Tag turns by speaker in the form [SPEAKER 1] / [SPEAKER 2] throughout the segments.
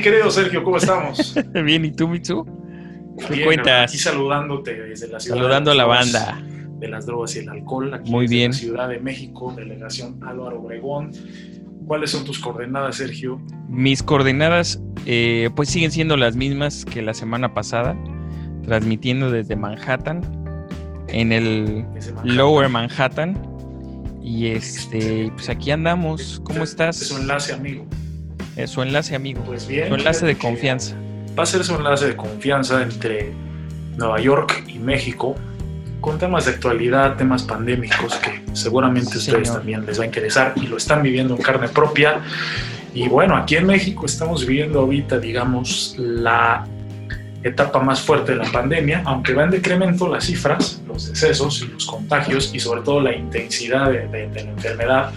[SPEAKER 1] mi querido Sergio? ¿Cómo estamos?
[SPEAKER 2] Bien, ¿y tú, Mitsu? ¿Qué
[SPEAKER 1] Bien,
[SPEAKER 2] cuentas?
[SPEAKER 1] Aquí saludándote desde la ciudad.
[SPEAKER 2] Saludando a la banda.
[SPEAKER 1] De las drogas y el alcohol. Aquí
[SPEAKER 2] Muy
[SPEAKER 1] desde
[SPEAKER 2] bien.
[SPEAKER 1] La ciudad de México, delegación Álvaro Obregón. ¿Cuáles son tus coordenadas, Sergio?
[SPEAKER 2] Mis coordenadas, eh, pues siguen siendo las mismas que la semana pasada, transmitiendo desde Manhattan, en el
[SPEAKER 1] Manhattan.
[SPEAKER 2] Lower Manhattan. Y este, pues aquí andamos. ¿Cómo
[SPEAKER 1] Es
[SPEAKER 2] estás?
[SPEAKER 1] su enlace, amigo.
[SPEAKER 2] Eh, su enlace, amigo.
[SPEAKER 1] Pues bien.
[SPEAKER 2] Su enlace de confianza.
[SPEAKER 1] Va a ser su enlace de confianza entre Nueva York y México con temas de actualidad, temas pandémicos que seguramente a
[SPEAKER 2] Sí,
[SPEAKER 1] ustedes
[SPEAKER 2] señor.
[SPEAKER 1] también les va a interesar y lo están viviendo en carne propia. Y bueno, aquí en México estamos viviendo ahorita, digamos, la etapa más fuerte de la pandemia, aunque va en decremento las cifras, los decesos y los contagios y sobre todo la intensidad de, de- de la enfermedad,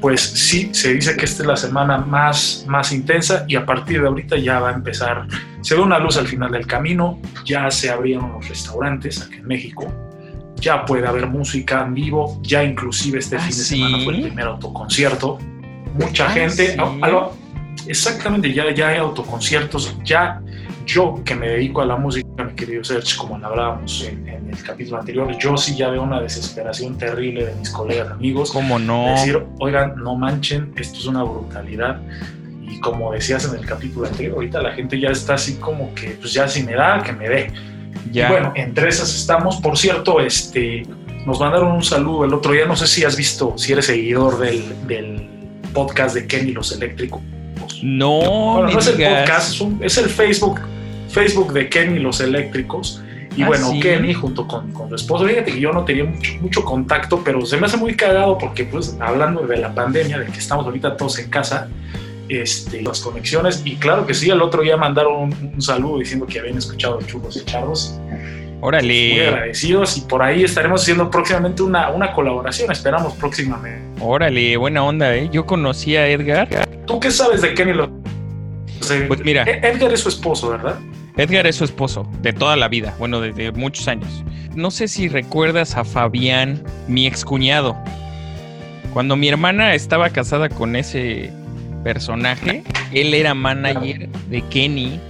[SPEAKER 1] pues sí, se dice que esta es la semana más, más intensa y a partir de ahorita ya va a empezar, se ve una luz al final del camino, ya se abrieron los restaurantes aquí en México, ya puede haber música en vivo, ya inclusive este
[SPEAKER 2] Ah,
[SPEAKER 1] fin de
[SPEAKER 2] ¿sí?
[SPEAKER 1] semana fue el primer autoconcierto, mucha
[SPEAKER 2] Ah,
[SPEAKER 1] gente,
[SPEAKER 2] ¿sí?
[SPEAKER 1] a- a lo- exactamente, ya, ya hay autoconciertos, ya yo que me dedico a la música, mi querido Serge, como hablábamos en, en el capítulo anterior, yo sí ya veo una desesperación terrible de mis colegas amigos.
[SPEAKER 2] ¿Cómo no?
[SPEAKER 1] Decir, oigan, no manchen, esto es una brutalidad. Y como decías en el capítulo anterior, ahorita la gente ya está así como que, pues ya si me da, que me dé.
[SPEAKER 2] Ya.
[SPEAKER 1] Y bueno, entre esas estamos. Por cierto, este, nos mandaron un saludo el otro día. No sé si has visto, si eres seguidor del, del podcast de Kenny Los Eléctricos.
[SPEAKER 2] no,
[SPEAKER 1] Bueno, no es el podcast, es, un- es el Facebook, Facebook de Kenny Los Eléctricos. Y
[SPEAKER 2] Ah,
[SPEAKER 1] bueno,
[SPEAKER 2] ¿sí?
[SPEAKER 1] Kenny junto con, con su esposo, fíjate que yo no tenía mucho, mucho contacto, pero se me hace muy cagado porque pues hablando de la pandemia, de que estamos ahorita todos en casa, este, las conexiones, y claro que sí, el otro día mandaron un, un saludo diciendo que habían escuchado Churros y Charros, muy
[SPEAKER 2] Órale,
[SPEAKER 1] agradecidos, y por ahí estaremos haciendo próximamente una, una colaboración, esperamos próximamente.
[SPEAKER 2] órale, buena onda, ¿eh? Yo conocí a Edgar.
[SPEAKER 1] ¿Tú qué sabes de Kenny
[SPEAKER 2] Pues mira.
[SPEAKER 1] E- Edgar es su esposo, ¿verdad?
[SPEAKER 2] Edgar es su esposo de toda la vida, bueno, desde muchos años. No sé si recuerdas a Fabián, mi excuñado. Cuando mi hermana estaba casada con ese personaje, él era manager de Kenny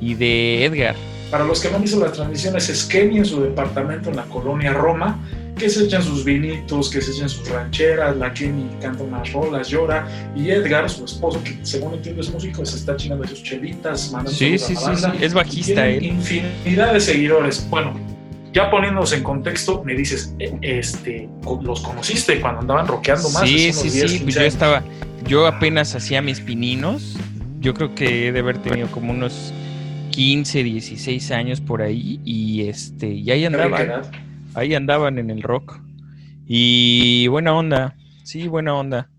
[SPEAKER 2] y de Edgar.
[SPEAKER 1] Para los que no han visto las transmisiones, es Kenny en su departamento en la colonia Roma, que se echan sus vinitos, que se echan sus rancheras, la Kenny canta unas rolas, llora, y Edgar, su esposo, que según entiendo es músico, se está chingando sus chelitas, mandando
[SPEAKER 2] Sí, sí,
[SPEAKER 1] la
[SPEAKER 2] sí, es bajista él.
[SPEAKER 1] infinidad de seguidores. Bueno, ya poniéndonos en contexto, me dices, eh, este, los conociste cuando andaban rockeando más.
[SPEAKER 2] Sí, sí,
[SPEAKER 1] unos 10,
[SPEAKER 2] sí,
[SPEAKER 1] 15
[SPEAKER 2] yo estaba, yo apenas hacía mis pininos. Yo creo que he de haber tenido como unos 15, 16 años por ahí y este, y ahí
[SPEAKER 1] edad.
[SPEAKER 2] Ahí andaban en el rock. Y buena onda. Sí, buena onda.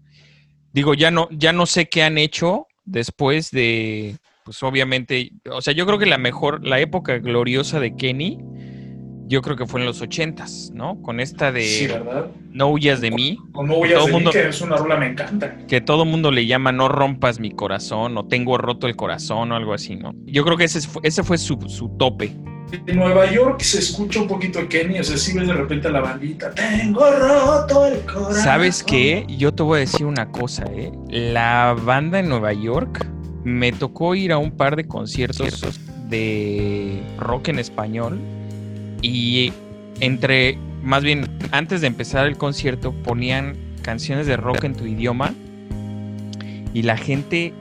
[SPEAKER 2] Digo, ya no, ya no sé qué han hecho después de, pues obviamente, o sea, yo creo que la mejor, la época gloriosa de Kenny, yo creo que fue en los ochentas, ¿no? Con esta de
[SPEAKER 1] Sí, ¿verdad?
[SPEAKER 2] No huyas de mí,
[SPEAKER 1] Con No huyas
[SPEAKER 2] todo
[SPEAKER 1] de
[SPEAKER 2] mundo-
[SPEAKER 1] mí, que es una rola me encanta.
[SPEAKER 2] que todo mundo le llama No rompas mi corazón o Tengo roto el corazón o algo así, ¿no? Yo creo que ese fue, ese fue su, su tope.
[SPEAKER 1] En Nueva York se escucha un poquito de Kenny, o sea, si ves de repente a la bandita, tengo roto el corazón.
[SPEAKER 2] ¿Sabes qué? Yo te voy a decir una cosa, ¿eh? La banda en Nueva York me tocó ir a un par de conciertos de rock en español y entre, más bien, antes de empezar el concierto ponían canciones de rock en tu idioma y la gente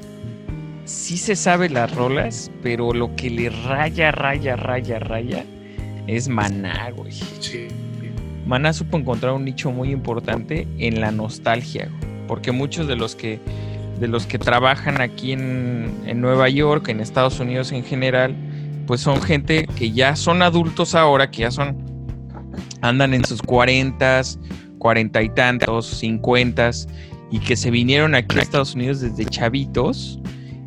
[SPEAKER 2] sí se sabe las rolas, pero lo que le raya, raya, raya, raya es maná, güey.
[SPEAKER 1] Sí.
[SPEAKER 2] Maná supo encontrar un nicho muy importante en la nostalgia, güey, porque muchos de los que de los que trabajan aquí en, en Nueva York, en Estados Unidos en general, pues son gente que ya son adultos ahora, que ya son andan en sus cuarentas, cuarenta y tantos, cincuentas, y que se vinieron aquí a Estados Unidos desde chavitos,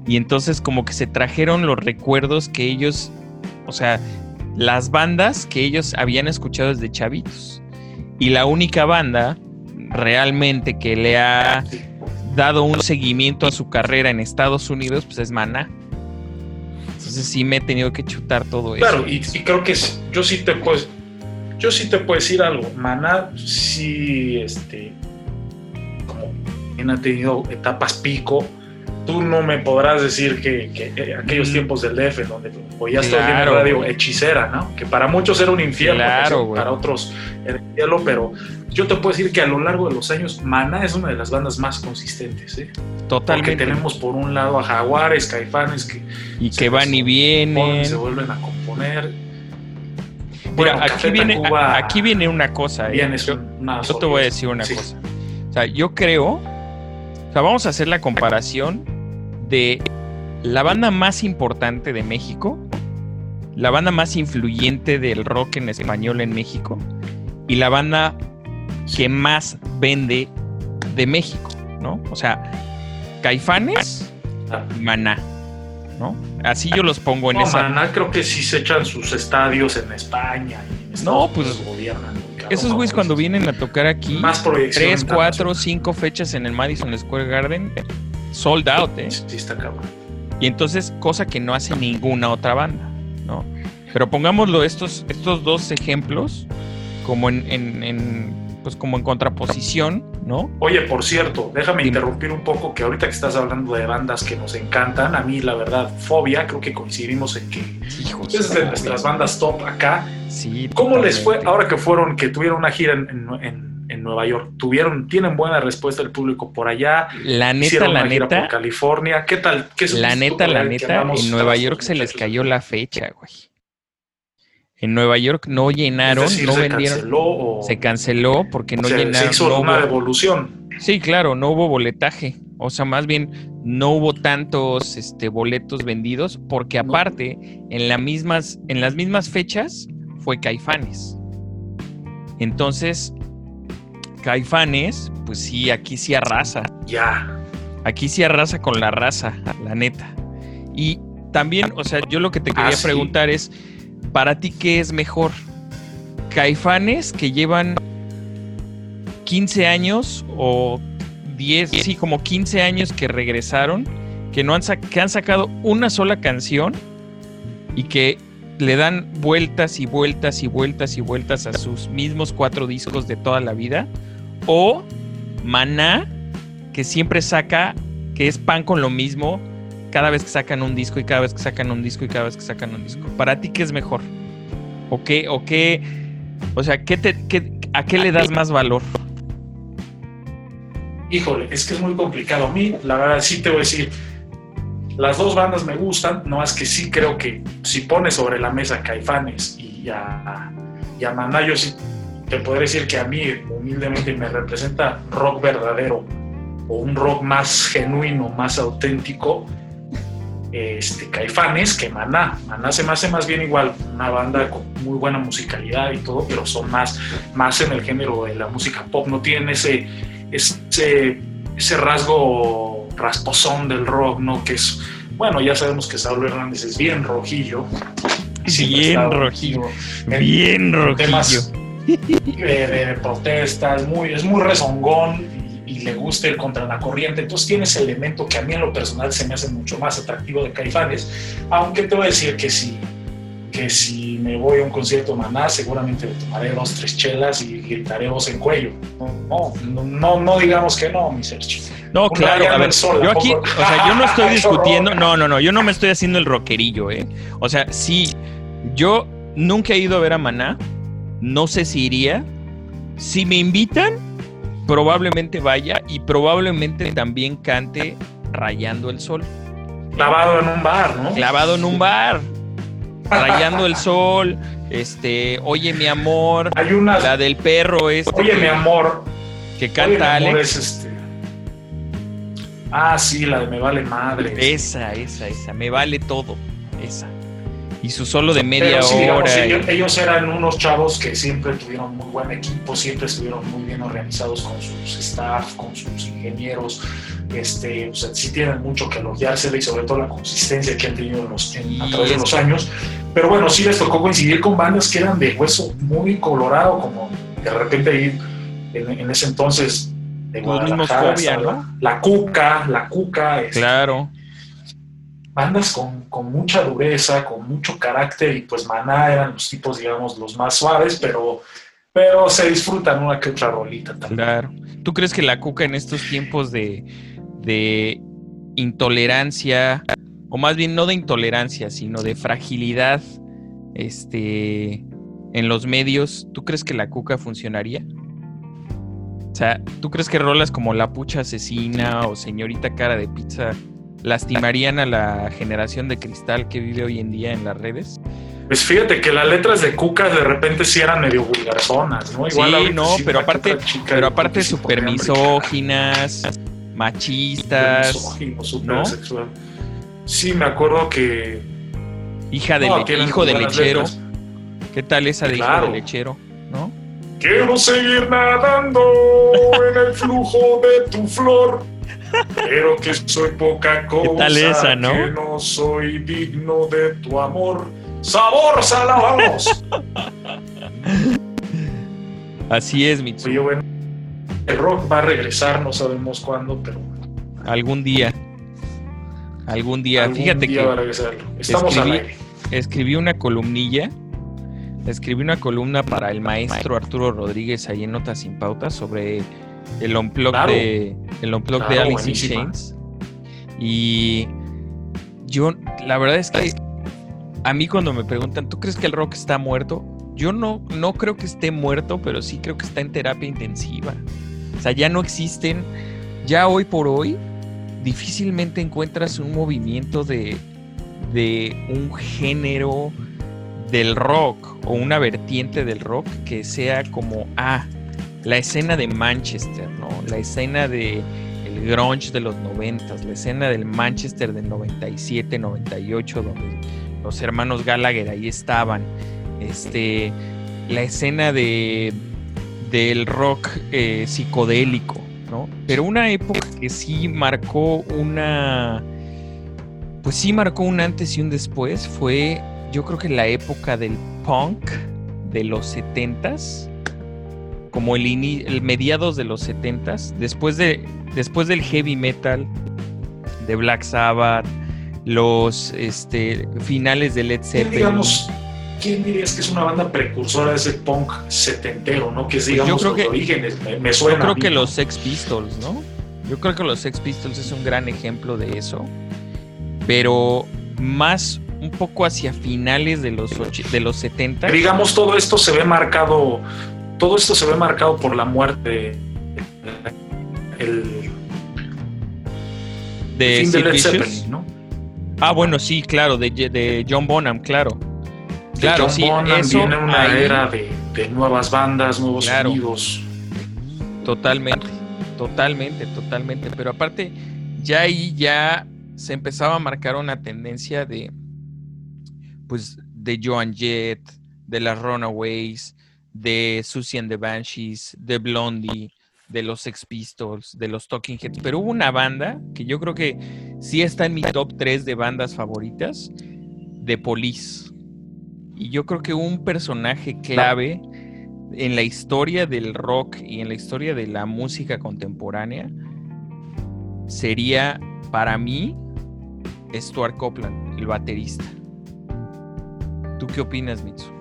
[SPEAKER 2] y entonces como que se trajeron los recuerdos que ellos, o sea, las bandas que ellos habían escuchado desde chavitos. Y la única banda realmente que le ha dado un seguimiento a su carrera en Estados Unidos, pues es Maná. Entonces sí me he tenido que chutar todo eso.
[SPEAKER 1] Claro, y, creo que yo sí te puedo, yo sí te puedo decir algo. Maná sí, este, como bien ha tenido etapas pico, tú no me podrás decir que, que aquellos tiempos del DF, donde oías todo el radio hechicera, ¿no? Que para muchos era un infierno,
[SPEAKER 2] claro,
[SPEAKER 1] para otros era el cielo, pero yo te puedo decir que a lo largo de los años, Maná es una de las bandas más consistentes, ¿eh?
[SPEAKER 2] Totalmente.
[SPEAKER 1] Porque tenemos por un lado a Jaguares, Caifanes, que...
[SPEAKER 2] Y que van y vienen.
[SPEAKER 1] Se vuelven a componer.
[SPEAKER 2] Mira, aquí, viene, aquí viene una cosa.
[SPEAKER 1] ¿eh?
[SPEAKER 2] yo, yo te voy a decir una cosa. O sea, yo creo... O sea, vamos a hacer la comparación de la banda más importante de México, la banda más influyente del rock en español en México y la banda que más vende de México, ¿no? O sea, Caifanes Maná, ¿no? Así yo los pongo en
[SPEAKER 1] no,
[SPEAKER 2] esa.
[SPEAKER 1] Maná creo que sí se echan sus estadios en España. Y
[SPEAKER 2] no, pues Esos güeyes cuando vienen a tocar aquí, más tres, cuatro, cinco fechas en el Madison Square Garden, sold out, ¿eh?
[SPEAKER 1] Sí, está cabrón.
[SPEAKER 2] Y entonces, cosa que no hace ninguna otra banda, ¿no? Pero pongámoslo estos, estos dos ejemplos como en, en, pues como en contraposición, ¿no?
[SPEAKER 1] Oye, por cierto, déjame interrumpir un poco que ahorita que estás hablando de bandas que nos encantan, a mí la verdad, Fobia, creo que coincidimos en que es de nuestras bandas top acá.
[SPEAKER 2] Sí.
[SPEAKER 1] ¿Cómo les fue ahora que fueron, que tuvieron una gira en en Nueva York. Tuvieron, tienen buena respuesta del público por allá.
[SPEAKER 2] La neta, la neta.
[SPEAKER 1] Por California. ¿Qué tal? ¿Qué
[SPEAKER 2] la neta, la neta, en Nueva York se les cayó la fecha, güey. En Nueva York no llenaron, no se vendieron.
[SPEAKER 1] Canceló
[SPEAKER 2] Se canceló porque no llenaron.
[SPEAKER 1] Se hizo una devolución.
[SPEAKER 2] Sí, claro, no hubo boletaje. O sea, más bien no hubo tantos este, boletos vendidos porque aparte en, la mismas, en las mismas fechas fue Caifanes. Entonces, Caifanes, pues sí, aquí sí arrasa.
[SPEAKER 1] Ya.
[SPEAKER 2] Aquí sí arrasa con la raza, la neta. Y también, o sea, yo lo que te quería ah, preguntar es, ¿para ti qué es mejor? Caifanes que llevan 15 años o 10, sí, como 15 años que regresaron, que, no han, que han sacado una sola canción y que le dan vueltas y vueltas y vueltas y vueltas a sus mismos cuatro discos de toda la vida o Maná, que siempre saca, que es pan con lo mismo, cada vez que sacan un disco y cada vez que sacan un disco y cada vez que sacan un disco. ¿Para ti qué es mejor? ¿O qué, o qué, o sea, ¿qué te, a qué le das más valor?
[SPEAKER 1] Híjole, es que es muy complicado. A mí, la verdad, sí te voy a decir, las dos bandas me gustan, no es que sí creo que si pones sobre la mesa Caifanes y a, y a Maná, yo sí te podría decir que a mí humildemente me representa rock verdadero o un rock más genuino, más auténtico, este, Caifanes que Maná. Maná se me hace más bien igual, una banda con muy buena musicalidad y todo, pero son más, más en el género de la música pop, no tienen ese, ese, ese rasgo rasposón del rock, ¿no? Que es, bueno, ya sabemos que Saulo Hernández es bien rojillo.
[SPEAKER 2] Bien rojillo, bien rojillo
[SPEAKER 1] de, protestas, muy, es muy rezongón y, le gusta ir contra la corriente. Entonces tiene ese elemento que a mí en lo personal se me hace mucho más atractivo de Caifanes, aunque te voy a decir que si, que si me voy a un concierto Maná, seguramente tomaré dos, tres chelas y gritaré voz en cuello. No, no, no, digamos que no, mi Sergio.
[SPEAKER 2] No, claro, a ver, yo aquí, o sea, yo no estoy discutiendo, no, no, no, yo no me estoy haciendo el rockerillo, ¿eh? O sea, sí, yo nunca he ido a ver a Maná, no sé si iría. Si me invitan, probablemente vaya y probablemente también cante Rayando el Sol.
[SPEAKER 1] Clavado en un bar, ¿no?
[SPEAKER 2] Clavado en un bar. Rayando el Sol. Este, Oye mi amor.
[SPEAKER 1] Hay una.
[SPEAKER 2] La del perro este.
[SPEAKER 1] Oye mi amor.
[SPEAKER 2] Que canta Alex.
[SPEAKER 1] este... Ah, sí, la de Me Vale Madre.
[SPEAKER 2] Esa, esa, esa. Me vale todo. Esa y su solo de media hora.
[SPEAKER 1] ellos, eran unos chavos que siempre tuvieron muy buen equipo, siempre estuvieron muy bien organizados con sus staff, con sus ingenieros. Este, o sea, sí tienen mucho que elogiársele y sobre todo la consistencia que han tenido a través de los años. Pero bueno, sí les tocó coincidir con bandas que eran de hueso muy colorado, como de repente ahí en, ese entonces de
[SPEAKER 2] Los mismos Fobia.
[SPEAKER 1] La Cuca, La Cuca, este,
[SPEAKER 2] Claro.
[SPEAKER 1] Bandas con, con mucha dureza, con mucho carácter y pues Maná eran los tipos, digamos, los más suaves, pero, pero se disfrutan una que otra rolita también.
[SPEAKER 2] Claro. ¿Tú crees que la cuca en estos tiempos de, de intolerancia, o más bien no de intolerancia, sino de fragilidad este, en los medios, ¿tú crees que la cuca funcionaría? O sea, ¿tú crees que rolas como La Pucha Asesina o Señorita Cara de Pizza lastimarían a la generación de cristal que vive hoy en día en las redes?
[SPEAKER 1] Pues fíjate que las letras de Cuca de repente sí eran medio vulgarzonas, ¿no?
[SPEAKER 2] Sí,
[SPEAKER 1] ahorita
[SPEAKER 2] no,
[SPEAKER 1] sí,
[SPEAKER 2] pero aparte, pero aparte
[SPEAKER 1] sí
[SPEAKER 2] super
[SPEAKER 1] podrían
[SPEAKER 2] misóginas, machistas,
[SPEAKER 1] Misógino, súper
[SPEAKER 2] ¿no?
[SPEAKER 1] sexual. Sí, me acuerdo que...
[SPEAKER 2] hija de
[SPEAKER 1] no,
[SPEAKER 2] le- hijo de lechero.
[SPEAKER 1] letras.
[SPEAKER 2] ¿Qué tal esa de hijo de lechero? ¿No?
[SPEAKER 1] Quiero seguir nadando en el flujo de tu flor, pero que soy poca cosa,
[SPEAKER 2] tal esa, no?
[SPEAKER 1] que no soy digno de tu amor. ¡Sabor, salamos!
[SPEAKER 2] Así es, Mitsu.
[SPEAKER 1] Oye, bueno, el rock va a regresar, no sabemos cuándo, pero
[SPEAKER 2] Algún día. Algún día.
[SPEAKER 1] algún
[SPEAKER 2] Fíjate
[SPEAKER 1] día
[SPEAKER 2] que
[SPEAKER 1] va a regresar. Estamos al
[SPEAKER 2] escribí-
[SPEAKER 1] aire.
[SPEAKER 2] escribí una columnilla. Escribí una columna para el maestro Arturo Rodríguez ahí en Notas sin Pautas sobre el unplug
[SPEAKER 1] Claro.
[SPEAKER 2] de el unplug de
[SPEAKER 1] Claro,
[SPEAKER 2] Alice in
[SPEAKER 1] buenísima.
[SPEAKER 2] Chains. Y yo, la verdad es que a mí cuando me preguntan, ¿tú crees que el rock está muerto? Yo no, no creo que esté muerto, pero sí creo que está en terapia intensiva. O sea, ya no existen, ya hoy por hoy, difícilmente encuentras un movimiento de, de un género del rock o una vertiente del rock que sea como, ah, la escena de Manchester, ¿no? La escena de el grunge de los noventas, la escena del Manchester del 97, 98, donde los hermanos Gallagher ahí estaban, este, la escena de del rock eh, psicodélico, ¿no? Pero una época que sí marcó una, pues sí marcó un antes y un después fue, yo creo que la época del punk de los 70s, como el, mediados de los 70s, después, de, después del heavy metal, de Black Sabbath, los este, finales de Led
[SPEAKER 1] ¿Quién,
[SPEAKER 2] Zeppelin.
[SPEAKER 1] digamos, ¿Quién dirías que es una banda precursora de ese punk setentero, ¿no? Que es,
[SPEAKER 2] Pues yo
[SPEAKER 1] digamos,
[SPEAKER 2] creo
[SPEAKER 1] los
[SPEAKER 2] que-
[SPEAKER 1] orígenes. Me, me suena.
[SPEAKER 2] Yo creo que los Sex Pistols, ¿no? Yo creo que los Sex Pistols es un gran ejemplo de eso. Pero más un poco hacia finales de los, de los 70.
[SPEAKER 1] Digamos, todo esto se ve marcado. Todo esto se ve marcado por la muerte. El
[SPEAKER 2] de
[SPEAKER 1] fin de Led. Zeppelin, ¿no?
[SPEAKER 2] Ah, bueno, sí, claro, de, de John Bonham, claro.
[SPEAKER 1] De
[SPEAKER 2] Claro,
[SPEAKER 1] John
[SPEAKER 2] sí,
[SPEAKER 1] Bonham
[SPEAKER 2] eso
[SPEAKER 1] viene una
[SPEAKER 2] ahí-
[SPEAKER 1] era de, de nuevas bandas, nuevos
[SPEAKER 2] Claro.
[SPEAKER 1] sonidos.
[SPEAKER 2] Totalmente, totalmente, totalmente. Pero aparte, ya ahí ya se empezaba a marcar una tendencia de, pues, de Joan Jett, de las Runaways, de Susie and the Banshees, de Blondie, de los Sex Pistols, de los Talking Heads. Pero hubo una banda que yo creo que sí está en mi top 3 de bandas favoritas, de Police. Y yo creo que un personaje clave en la historia del rock y en la historia de la música contemporánea sería para mí Stuart Copeland, el baterista. ¿Tú qué opinas, Mitsu?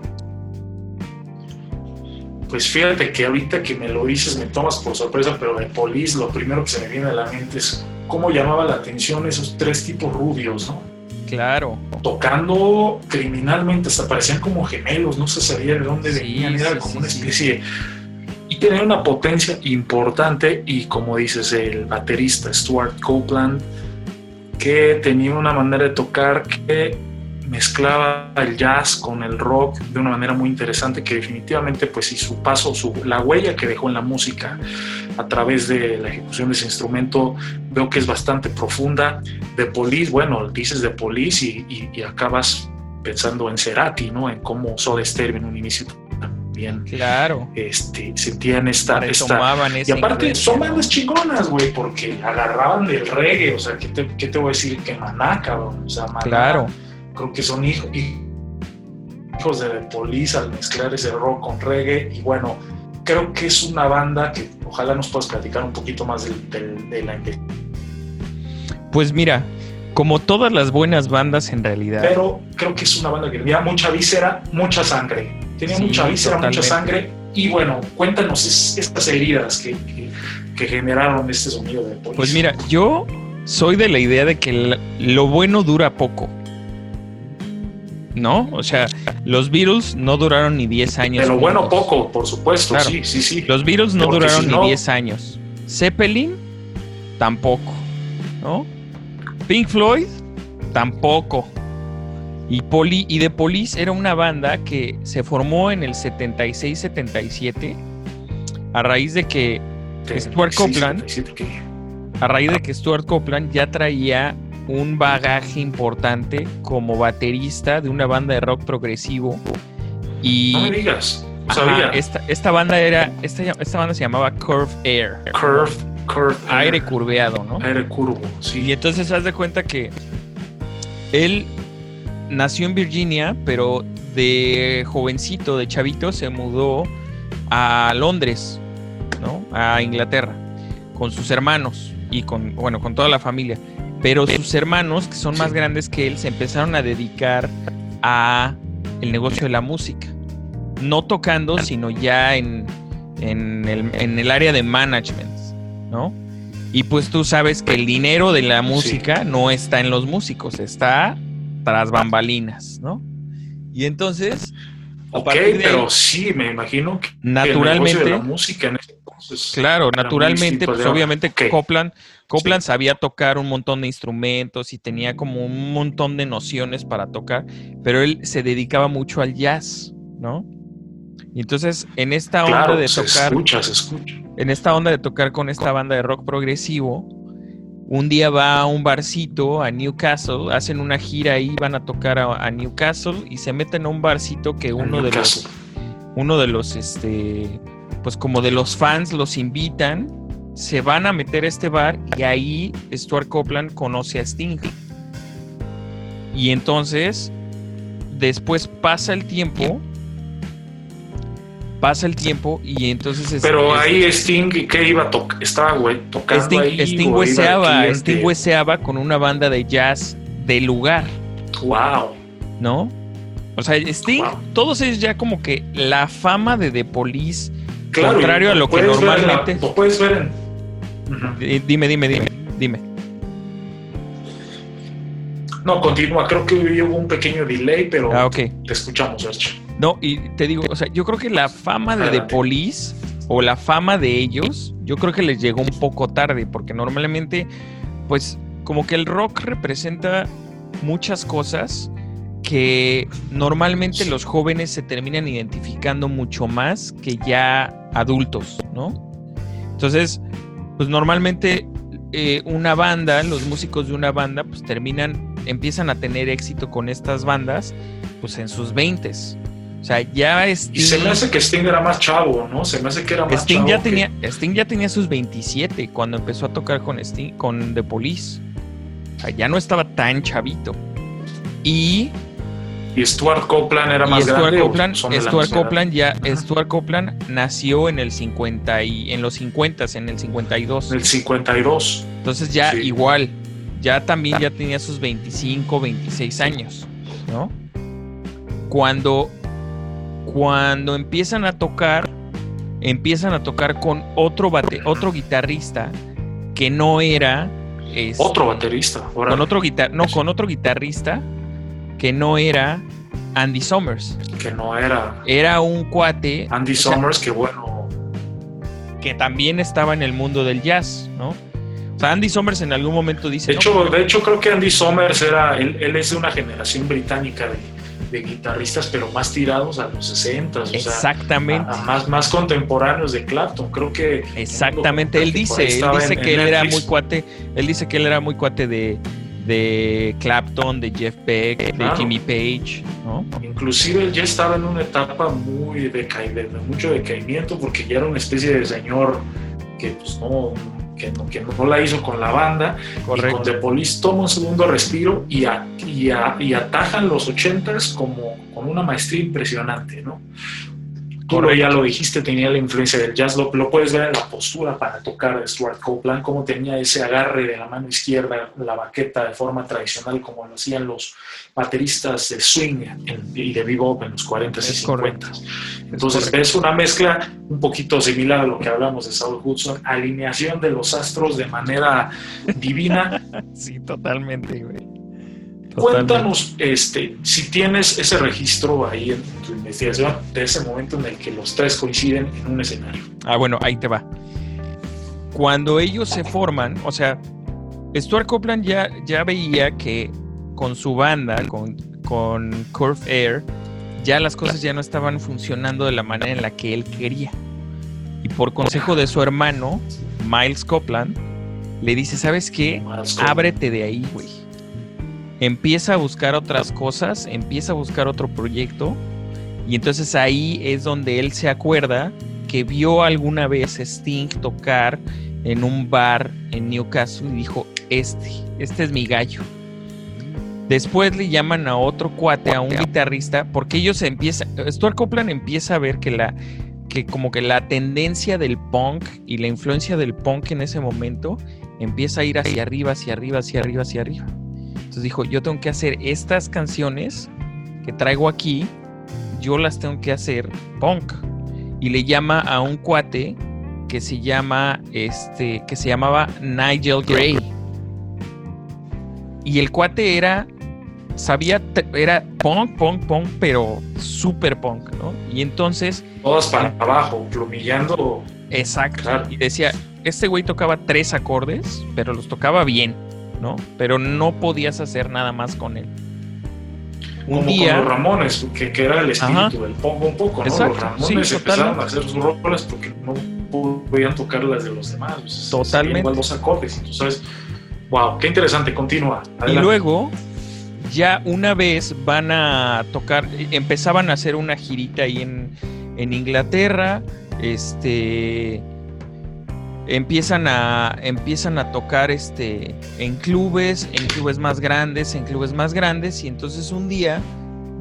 [SPEAKER 1] Pues fíjate que ahorita que me lo dices me tomas por sorpresa, pero de Police lo primero que se me viene a la mente es cómo llamaba la atención esos tres tipos rubios, ¿no?
[SPEAKER 2] Claro,
[SPEAKER 1] Tocando criminalmente, hasta parecían como gemelos, no se sabía de dónde
[SPEAKER 2] Sí,
[SPEAKER 1] venían, era
[SPEAKER 2] sí,
[SPEAKER 1] como
[SPEAKER 2] sí,
[SPEAKER 1] una especie Y tenía una potencia importante y como dices, el baterista Stuart Copeland, que tenía una manera de tocar que mezclaba el jazz con el rock de una manera muy interesante que definitivamente pues y su paso, su, la huella que dejó en la música a través de la ejecución de ese instrumento veo que es bastante profunda. De Police, bueno, dices de Police y, y- y acabas pensando en Cerati, ¿no? En cómo Soda Stereo en un inicio también
[SPEAKER 2] claro.
[SPEAKER 1] este, sentían esta... esta y aparte son bandas chingonas, güey, porque agarraban del reggae, o sea, ¿qué te, qué te voy a decir? Que Maná, cabrón, o sea, Maná,
[SPEAKER 2] Claro,
[SPEAKER 1] creo que son hijos, hijos de The Police al mezclar ese rock con reggae y bueno, creo que es una banda que ojalá nos puedas platicar un poquito más de, la
[SPEAKER 2] Pues mira, como todas las buenas bandas en realidad.
[SPEAKER 1] Pero creo que es una banda que tenía mucha víscera, mucha sangre. Tenía mucha víscera, mucha sangre. Y bueno, cuéntanos estas heridas que, que, generaron este sonido de Police.
[SPEAKER 2] Pues mira, yo soy de la idea de que lo bueno dura poco. ¿No? O sea, los Beatles no duraron ni 10 años.
[SPEAKER 1] Pero bueno, poco, por supuesto, sí, sí, sí.
[SPEAKER 2] Los Beatles no duraron ni 10 años. Zeppelin, tampoco, ¿no? Pink Floyd, tampoco. Y, Poli, y The Police era una banda que se formó en el 76-77 a raíz de que Stuart Copeland, a raíz de que Stuart Copeland ya traía un bagaje importante como baterista de una banda de rock progresivo. Y,
[SPEAKER 1] no me digas, sabía.
[SPEAKER 2] esta, banda era, esta, esta banda se llamaba Curve Air.
[SPEAKER 1] Curve, curve
[SPEAKER 2] Aire curveado, ¿no?
[SPEAKER 1] Aire curvo, sí.
[SPEAKER 2] Y entonces haz de cuenta que él nació en Virginia, pero de jovencito, de chavito, se mudó a Londres, ¿no? A Inglaterra, con sus hermanos y con, bueno, con toda la familia. Pero sus hermanos, que son más grandes que él, se empezaron a dedicar a el negocio de la música. No tocando, sino ya en, en, el, en el área de management, ¿no? Y pues tú sabes que el dinero de la música no está en los músicos, está tras bambalinas, ¿no? Y entonces...
[SPEAKER 1] Ok, pero sí, me imagino que
[SPEAKER 2] naturalmente,
[SPEAKER 1] el de la música en ese
[SPEAKER 2] Claro, naturalmente, pues obviamente Copland Copland sabía tocar un montón de instrumentos y tenía como un montón de nociones para tocar, pero él se dedicaba mucho al jazz, ¿no? Y entonces en esta onda de tocar, en esta onda de tocar con esta banda de rock progresivo, un día va a un barcito a Newcastle, hacen una gira ahí, van a tocar a, Newcastle y se meten a un barcito que uno de los, uno de los, este, pues como de los fans los invitan se van a meter a este bar y ahí Stuart Copeland conoce a Sting. Y entonces, después pasa el tiempo, pasa el tiempo y entonces...
[SPEAKER 1] Pero ahí Sting, ¿qué iba a tocar? Estaba güey, tocando
[SPEAKER 2] Sting,
[SPEAKER 1] ahí,
[SPEAKER 2] Sting, hueseaba, Sting hueseaba con una banda de jazz de lugar.
[SPEAKER 1] Wow.
[SPEAKER 2] ¿No? O sea, Sting, todos ellos ya como que la fama de The Police, contrario a lo que normalmente...
[SPEAKER 1] lo puedes ver
[SPEAKER 2] Dime, dime, dime, dime.
[SPEAKER 1] No, continúa. Creo que hubo un pequeño delay, pero
[SPEAKER 2] ah,
[SPEAKER 1] te escuchamos, Arch.
[SPEAKER 2] No, y te digo, o sea, yo creo que la fama de The Police o la fama de ellos, yo creo que les llegó un poco tarde, porque normalmente, pues, como que el rock representa muchas cosas que normalmente los jóvenes se terminan identificando mucho más que ya adultos, ¿no? Entonces, pues normalmente eh, una banda, los músicos de una banda, pues terminan, empiezan a tener éxito con estas bandas, pues en sus 20 o sea, ya
[SPEAKER 1] Sting, Y se me hace que Sting era más chavo, ¿no? Se me hace que era más
[SPEAKER 2] Sting
[SPEAKER 1] chavo.
[SPEAKER 2] Ya tenía, Sting ya tenía sus 27 cuando empezó a tocar con, Sting, con The Police. O sea, ya no estaba tan chavito. Y
[SPEAKER 1] y Stuart Copeland era más
[SPEAKER 2] Stuart
[SPEAKER 1] grande.
[SPEAKER 2] Copeland, Stuart Copeland ya, Stuart Copeland nació en el 50 y en los 50, en el 52.
[SPEAKER 1] En el 52.
[SPEAKER 2] Entonces ya igual, ya también ya tenía sus 25, 26 años, ¿no? Cuando cuando empiezan a tocar, empiezan a tocar con otro bate, otro guitarrista que no era
[SPEAKER 1] otro baterista,
[SPEAKER 2] con otro guitar, no, con otro guitarrista que no era Andy Summers.
[SPEAKER 1] Que no era.
[SPEAKER 2] Era un cuate.
[SPEAKER 1] Andy Summers, que bueno.
[SPEAKER 2] Que también estaba en el mundo del jazz, ¿no? O sea, Andy Summers en algún momento dice.
[SPEAKER 1] De hecho, de hecho creo que Andy Summers era. Él, es de una generación británica de, guitarristas, pero más tirados a los 60
[SPEAKER 2] Exactamente.
[SPEAKER 1] más, más contemporáneos de Clapton. Creo que.
[SPEAKER 2] Exactamente. Él dice, él dice que él era muy cuate. Él dice que él era muy cuate de de Clapton, de Jeff Beck, de Jimmy Page, ¿no?
[SPEAKER 1] Inclusive él ya estaba en una etapa muy de, de mucho decaimiento porque ya era una especie de señor que pues no, que no, que no la hizo con la banda. Correcto. Y con The Police toma un segundo respiro y, y, atajan los ochentas como con una maestría impresionante, ¿no? Tú ya lo dijiste, tenía la influencia del jazz, lo, puedes ver en la postura para tocar de Stuart Copeland, cómo tenía ese agarre de la mano izquierda, la baqueta de forma tradicional, como lo hacían los bateristas de swing y de bebop en los 40 y 50. Entonces es, una mezcla un poquito similar a lo que hablamos de Saul Hudson, alineación de los astros de manera divina.
[SPEAKER 2] sí, totalmente, güey.
[SPEAKER 1] Cuéntanos este, si tienes ese registro ahí en tu investigación de ese momento en el que los tres coinciden en un escenario.
[SPEAKER 2] Ah, bueno, ahí te va. Cuando ellos se forman, o sea, Stuart Copeland ya, ya veía que con su banda, con, con Curve Air, ya las cosas ya no estaban funcionando de la manera en la que él quería. Y por consejo de su hermano, Miles Copeland, le dice, ¿sabes qué? Ábrete de ahí, güey empieza a buscar otras cosas, empieza a buscar otro proyecto y entonces ahí es donde él se acuerda que vio alguna vez Sting tocar en un bar en Newcastle y dijo, este, este es mi gallo. Después le llaman a otro cuate, a un guitarrista, porque ellos empiezan, Stuart Copeland empieza a ver que la, que como que la tendencia del punk y la influencia del punk en ese momento empieza a ir hacia arriba, hacia arriba, hacia arriba, hacia arriba. Entonces dijo, yo tengo que hacer estas canciones que traigo aquí, yo las tengo que hacer punk. Y le llama a un cuate que se llama, este, que se llamaba Nigel Gray. Y el cuate era, sabía, era punk, punk, punk, pero super punk, ¿no? Y entonces...
[SPEAKER 1] Todas para abajo, plumillando.
[SPEAKER 2] Exacto. Y decía, este güey tocaba tres acordes, pero los tocaba bien. ¿No? Pero no podías hacer nada más con él.
[SPEAKER 1] Un Como día, con los Ramones, que, era el espíritu del pongo un poco, ¿no? los Ramones empezaron a hacer sus rolas porque no podían tocar las de los demás.
[SPEAKER 2] Totalmente.
[SPEAKER 1] Igual dos acordes, entonces, wow, qué interesante, continúa.
[SPEAKER 2] Y luego, ya una vez van a tocar, empezaban a hacer una girita ahí en, en Inglaterra, este empiezan a, empiezan a tocar este, en clubes, en clubes más grandes, en clubes más grandes, y entonces un día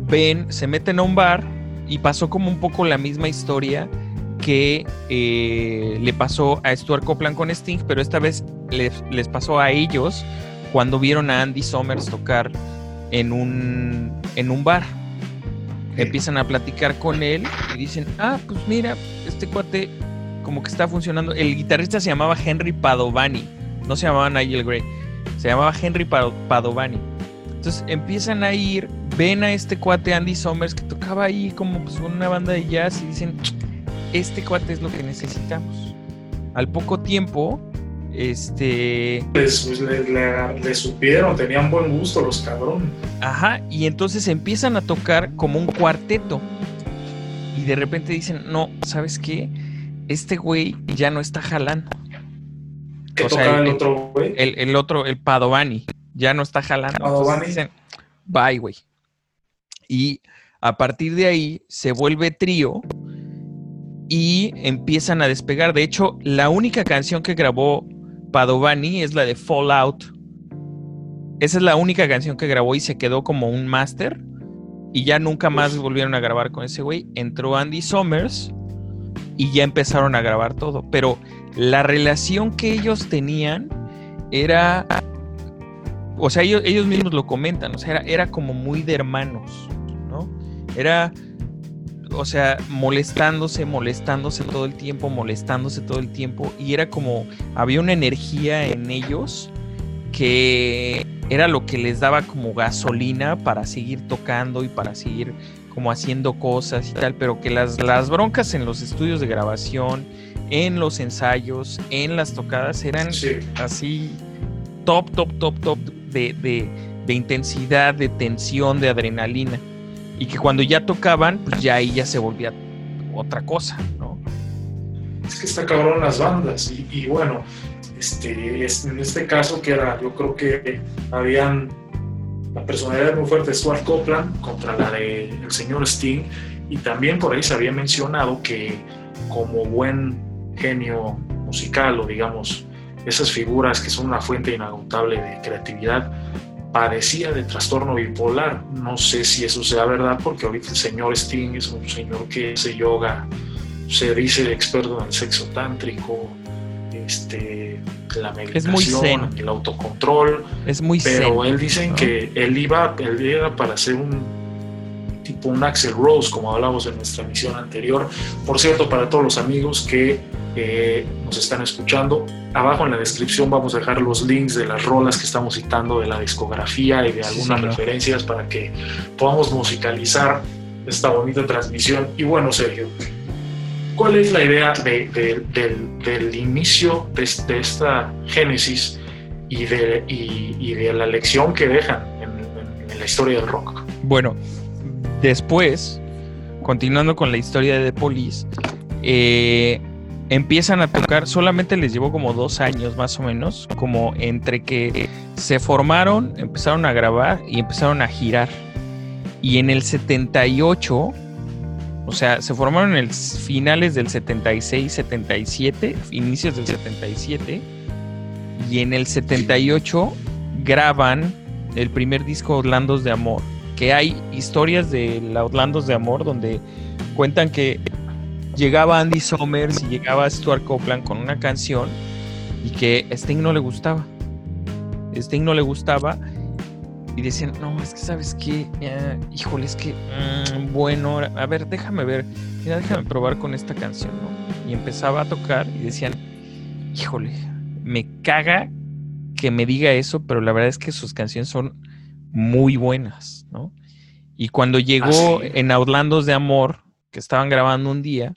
[SPEAKER 2] ven, se meten a un bar y pasó como un poco la misma historia que eh, le pasó a Stuart Copeland con Sting, pero esta vez les, les, pasó a ellos cuando vieron a Andy Summers tocar en un, en un bar. Empiezan a platicar con él y dicen, ah, pues mira, este cuate como que está funcionando. El guitarrista se llamaba Henry Padovani, no se llamaba Nigel Gray, se llamaba Henry Padovani. Entonces empiezan a ir, ven a este cuate Andy Summers que tocaba ahí como pues una banda de jazz y dicen, este cuate es lo que necesitamos. Al poco tiempo, este...
[SPEAKER 1] Pues, pues le, supieron, tenían buen gusto los cabrones.
[SPEAKER 2] Ajá, y entonces empiezan a tocar como un cuarteto. Y de repente dicen, no, ¿sabes qué? Este güey ya no está jalando.
[SPEAKER 1] ¿Qué toca el, otro güey?
[SPEAKER 2] El, otro, el Padovani, ya no está jalando. Padovani. Dicen, bye, güey. Y a partir de ahí se vuelve trío y empiezan a despegar. De hecho, la única canción que grabó Padovani es la de Fallout. Esa es la única canción que grabó y se quedó como un máster. Y ya nunca más volvieron a grabar con ese güey. Entró Andy Summers y ya empezaron a grabar todo. Pero la relación que ellos tenían era, o sea, ellos, ellos mismos lo comentan, o sea, era, era como muy de hermanos, ¿no? Era, o sea, molestándose, molestándose todo el tiempo, molestándose todo el tiempo, y era como, había una energía en ellos que era lo que les daba como gasolina para seguir tocando y para seguir como haciendo cosas y tal, pero que las, las broncas en los estudios de grabación, en los ensayos, en las tocadas eran así top, top, top, top de, de, intensidad, de tensión, de adrenalina. Y que cuando ya tocaban, pues ya ahí ya se volvía otra cosa, ¿no?
[SPEAKER 1] Es que está cabrón las bandas y, y bueno, este, en este caso que era, yo creo que habían la personalidad muy fuerte de Stuart Copeland contra la del el señor Sting y también por ahí se había mencionado que como buen genio musical o digamos esas figuras que son una fuente inagotable de creatividad, padecía de trastorno bipolar. No sé si eso sea verdad, porque ahorita el señor Sting es un señor que hace yoga, se dice experto en el sexo tántrico, este, la meditación, el autocontrol.
[SPEAKER 2] Es muy
[SPEAKER 1] Pero él dicen que él iba, él iba para hacer un tipo un Axel Rose, como hablamos en nuestra misión anterior. Por cierto, para todos los amigos que eh, nos están escuchando, abajo en la descripción vamos a dejar los links de las rolas que estamos citando de la discografía y de algunas referencias para que podamos musicalizar esta bonita transmisión. Y bueno, Sergio, ¿cuál es la idea del, inicio de, esta génesis y de, y, de la lección que dejan en, en la historia del rock?
[SPEAKER 2] Bueno, Después, continuando con la historia de The Police, eh, empiezan a tocar, solamente les llevó como dos años más o menos, como entre que se formaron, empezaron a grabar y empezaron a girar. Y en el 78, o sea, se formaron en el finales del 76, 77, inicios del 77, y en el 78 graban el primer disco Orlandos de Amor que hay historias de Outlandos de Amor donde cuentan que llegaba Andy Somers y llegaba Stuart Copeland con una canción y que Sting no le gustaba. Sting no le gustaba y decían, no, es que sabes qué, híjole, es que, mm, bueno, a ver, déjame ver, mira, déjame probar con esta canción, ¿no? Y empezaba a tocar y decían, híjole, me caga que me diga eso, pero la verdad es que sus canciones son muy buenas, ¿no? Y cuando llegó ah, en Outlandos de Amor, que estaban grabando un día,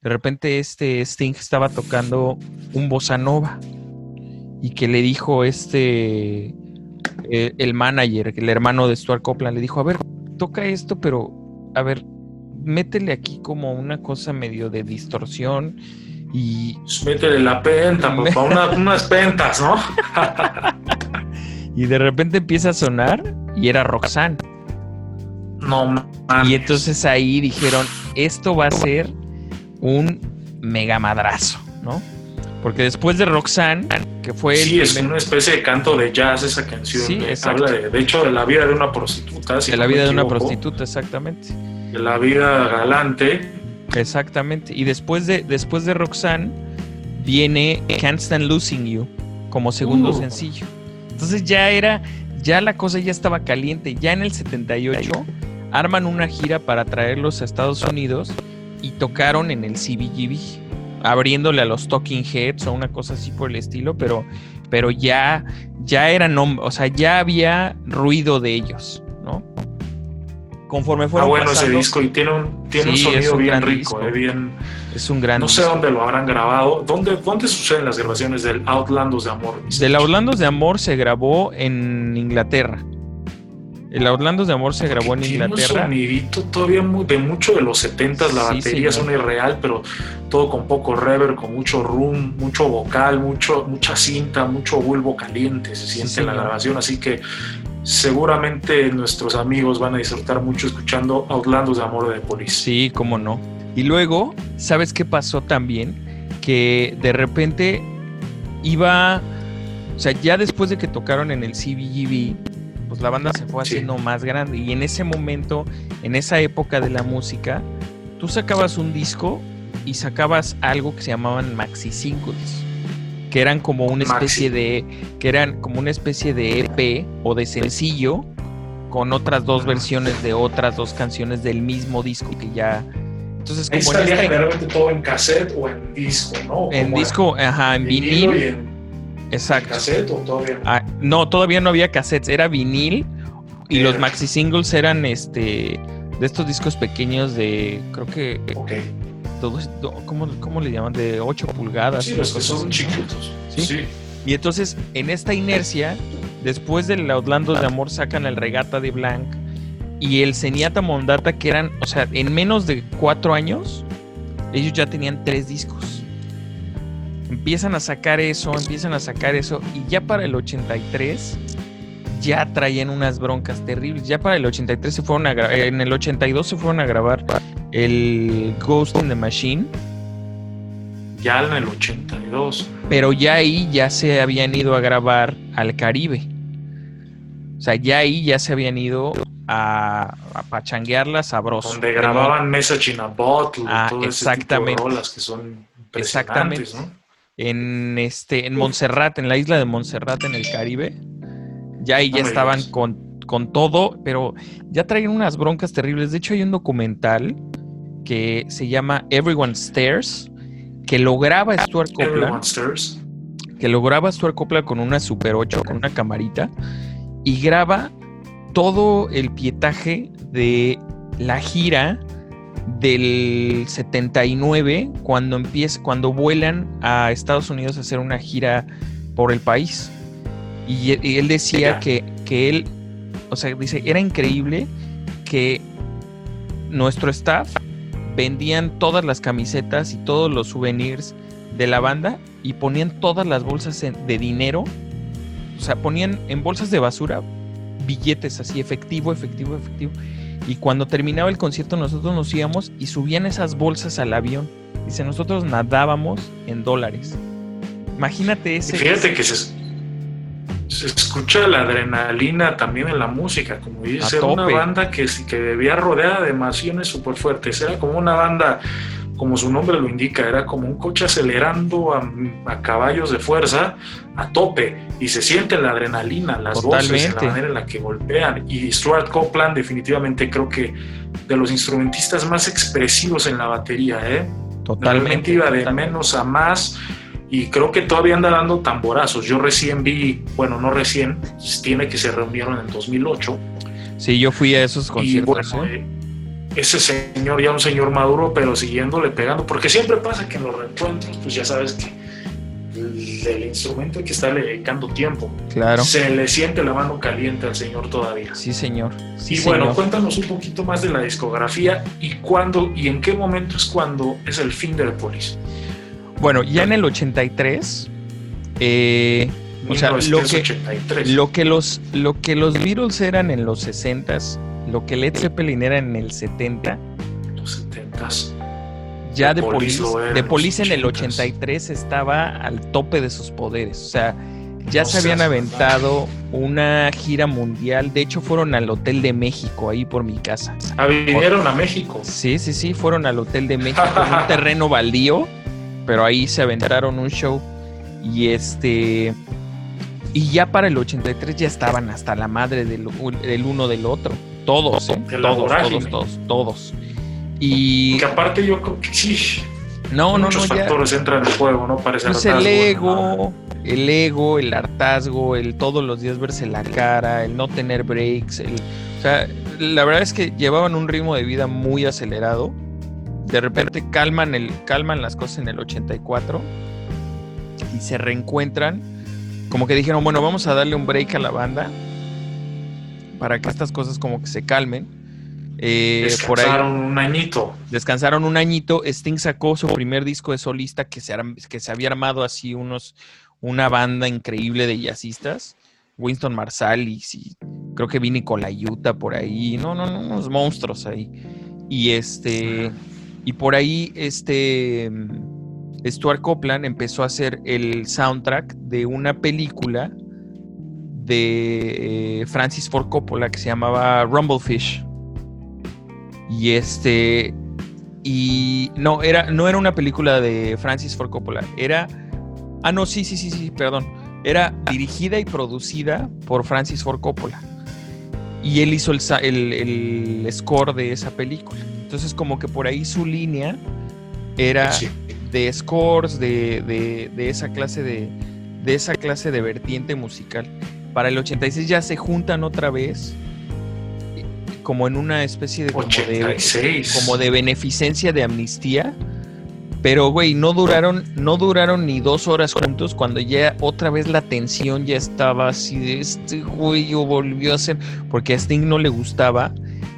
[SPEAKER 2] de repente este Sting estaba tocando un bossa nova y que le dijo este eh, el manager, el hermano de Stuart Copeland, le dijo, a ver, toca esto, pero a ver, métele aquí como una cosa medio de distorsión y...
[SPEAKER 1] Métele la penta, unas pentas, ¿no?
[SPEAKER 2] Y de repente empieza a sonar y era Roxanne.
[SPEAKER 1] No
[SPEAKER 2] Y entonces ahí dijeron, esto va a ser un mega madrazo, ¿no? Porque después de Roxanne, que fue...
[SPEAKER 1] Sí, es una especie de canto de jazz esa canción. Sí, eh, habla de, hecho de la vida de una prostituta.
[SPEAKER 2] de la vida de una prostituta, exactamente.
[SPEAKER 1] De la vida galante.
[SPEAKER 2] Exactamente. Y después de, después de Roxanne viene Can't Stand Losing You como segundo uh. sencillo. Entonces ya era, ya la cosa ya estaba caliente. Ya en el 78 arman una gira para traerlos a Estados Unidos y tocaron en el CBGB, abriéndole a los Talking Heads o una cosa así por el estilo, pero, pero ya, ya eran, o sea, ya había ruido de ellos, ¿no?
[SPEAKER 1] Conforme fueron. Ah, bueno ese disco y tiene un, tiene un sonido bien rico, eh, bien
[SPEAKER 2] es un gran.
[SPEAKER 1] No sé dónde lo habrán grabado. ¿Dónde, dónde suceden las grabaciones del Outlandos de Amor?
[SPEAKER 2] Del Outlandos de Amor se grabó en Inglaterra. El Outlandos de Amor se grabó en Inglaterra.
[SPEAKER 1] Un sonidito todavía de mucho de los 70 la batería es una irreal, pero todo con poco reverb, con mucho room, mucho vocal, mucho, mucha cinta, mucho bulbo caliente se siente en la grabación, así que seguramente nuestros amigos van a disfrutar mucho escuchando Outlandos de Amor de Police.
[SPEAKER 2] Sí, cómo no. Y luego, ¿sabes qué pasó también? Que de repente iba, o sea, ya después de que tocaron en el CBGB, pues la banda se fue haciendo más grande. Y en ese momento, en esa época de la música, tú sacabas un disco y sacabas algo que se llamaban maxi singles que eran como una especie de que eran como una especie de EP o de sencillo con otras dos versiones de otras dos canciones del mismo disco que ya
[SPEAKER 1] entonces, como salía generalmente todo en cassette o en disco, ¿no?
[SPEAKER 2] En disco, ajá, en vinil. Exacto.
[SPEAKER 1] ¿Cassette o todavía
[SPEAKER 2] ah, no? todavía no había cassettes, era vinil y los maxi singles eran este de estos discos pequeños de creo que
[SPEAKER 1] okay.
[SPEAKER 2] todos ¿cómo, ¿cómo, le llaman? de 8 pulgadas.
[SPEAKER 1] Sí, los que son chiquitos.
[SPEAKER 2] ¿Sí? ¿Sí? Y entonces en esta inercia, después del Outlandos de Amor sacan el Regata de Blanc y el Zenyatta Mondata, que eran, o sea, en menos de cuatro años, ellos ya tenían tres discos. Empiezan a sacar eso, empiezan a sacar eso, y ya para el 83 ya traían unas broncas terribles. Ya para el 83 se fueron a en el 82 se fueron a grabar el Ghost in the Machine.
[SPEAKER 1] Ya en el 82.
[SPEAKER 2] Pero ya ahí ya se habían ido a grabar al Caribe. O sea, ya ahí ya se habían ido a, a pachanguearla sabroso.
[SPEAKER 1] Donde grababan Mesa Chinabot,
[SPEAKER 2] Ah,
[SPEAKER 1] todo
[SPEAKER 2] exactamente.
[SPEAKER 1] ese tipo de rolas que son
[SPEAKER 2] Exactamente.
[SPEAKER 1] impresionantes, ¿no?
[SPEAKER 2] En este, en Montserrat, en la isla de Montserrat, en el Caribe. Ya ahí ya estaban con, con todo, pero ya traían unas broncas terribles. De hecho, hay un documental que se llama Everyone Stairs, que lo graba Stuart
[SPEAKER 1] Stirs.
[SPEAKER 2] que lo graba Stuart Copeland con una Super 8, con una camarita, y graba todo el pietaje de la gira del 79 cuando empieza, cuando vuelan a Estados Unidos a hacer una gira por el país. Y, él- y él decía que, que él, o sea, dice, era increíble que nuestro staff vendían todas las camisetas y todos los souvenirs de la banda y ponían todas las bolsas de dinero, o sea, ponían en bolsas de basura billetes así, efectivo, efectivo, efectivo. Y cuando terminaba el concierto nosotros nos íbamos y subían esas bolsas al avión. Dice, nosotros nadábamos en dólares. Imagínate
[SPEAKER 1] Y
[SPEAKER 2] ese...
[SPEAKER 1] fíjate que se, se escucha la adrenalina también en la música, como dice, era una banda que, que vivía rodeada de emociones súper fuertes, era como una banda, como su nombre lo indica, era como un coche acelerando a, a caballos de fuerza a tope y se siente la adrenalina, las voces,
[SPEAKER 2] Totalmente.
[SPEAKER 1] la manera en la que golpean y Stuart Copeland definitivamente creo que de los instrumentistas más expresivos en la batería, ¿eh? Realmente
[SPEAKER 2] Totalmente.
[SPEAKER 1] iba de menos a más y creo que todavía anda dando tamborazos. Yo recién vi, bueno, no recién, tiene que se reunieron en 2008
[SPEAKER 2] Sí, yo fui a esos
[SPEAKER 1] y
[SPEAKER 2] conciertos.
[SPEAKER 1] bueno,
[SPEAKER 2] ¿eh?
[SPEAKER 1] eh, ese señor ya un señor maduro, pero siguiéndole pegando, porque siempre pasa que en los reencuentros, pues ya sabes que el, el instrumento hay que estarle dedicando tiempo.
[SPEAKER 2] Claro.
[SPEAKER 1] Se le siente la mano caliente al señor todavía.
[SPEAKER 2] Sí, señor. Sí,
[SPEAKER 1] y bueno,
[SPEAKER 2] señor.
[SPEAKER 1] cuéntanos un poquito más de la discografía y cuándo y en qué momento es cuando es el fin de The Police.
[SPEAKER 2] Bueno, ya en el 83, eh, o sea, lo que,
[SPEAKER 1] 1983.
[SPEAKER 2] lo, que los, lo que los Beatles eran en los 60s, lo que Led Zeppelin era en el 70,
[SPEAKER 1] los 70s.
[SPEAKER 2] ya de
[SPEAKER 1] Police
[SPEAKER 2] de Police en el
[SPEAKER 1] 80s.
[SPEAKER 2] 83 estaba al tope de sus poderes. O sea, ya
[SPEAKER 1] No
[SPEAKER 2] se habían aventado una gira mundial. De hecho, fueron al Hotel de México, ahí por mi casa.
[SPEAKER 1] Ah, vinieron a México.
[SPEAKER 2] Sí, sí, sí, fueron al Hotel de México en un terreno baldío, pero ahí se aventaron un show y este y ya para el 83 ya estaban hasta la madre del, del uno del otro, todos, ¿eh? Todos, todos, todos, todos. Y
[SPEAKER 1] Que aparte yo creo que sí,
[SPEAKER 2] no, no,
[SPEAKER 1] muchos
[SPEAKER 2] no, ya
[SPEAKER 1] factores entran en juego, ¿no? Parece
[SPEAKER 2] pues el ego, el ego, el hartazgo, el todos los días verse la cara, el no tener breaks, el, o sea, la verdad es que llevaban un ritmo de vida muy acelerado. De repente calman el calman las cosas en el 84 y se reencuentran. Como que dijeron, bueno, vamos a darle un break a la banda para que estas cosas como que se calmen. Eh, por ahí
[SPEAKER 1] Descansaron un añito.
[SPEAKER 2] descansaron un añito. Sting sacó su primer disco de solista que se, que se había armado así unos, una banda increíble de jazzistas. Winston Marsalis y creo que vi Nicolayuta por ahí. No, no, no, unos monstruos ahí. Y este. Y por ahí, este. Stuart Copeland empezó a hacer el soundtrack de una película de eh, Francis Ford Coppola que se llamaba Rumblefish. Y este. Y no, era, no era una película de Francis Ford Coppola. Era. Ah, no, sí, sí, sí, sí, perdón. Era dirigida y producida por Francis Ford Coppola. Y él hizo el, el- el score de esa película. Entonces, como que por ahí su línea era
[SPEAKER 1] Sí.
[SPEAKER 2] de scores, de, de- de esa clase de, de esa clase de vertiente musical. Para el 86 ya se juntan otra vez, como en una especie de, como de,
[SPEAKER 1] 86.
[SPEAKER 2] como de beneficencia de amnistía. Pero, güey, no duraron, no duraron ni dos horas juntos cuando ya otra vez la tensión ya estaba así de este güey volvió a ser. Porque a Sting no le gustaba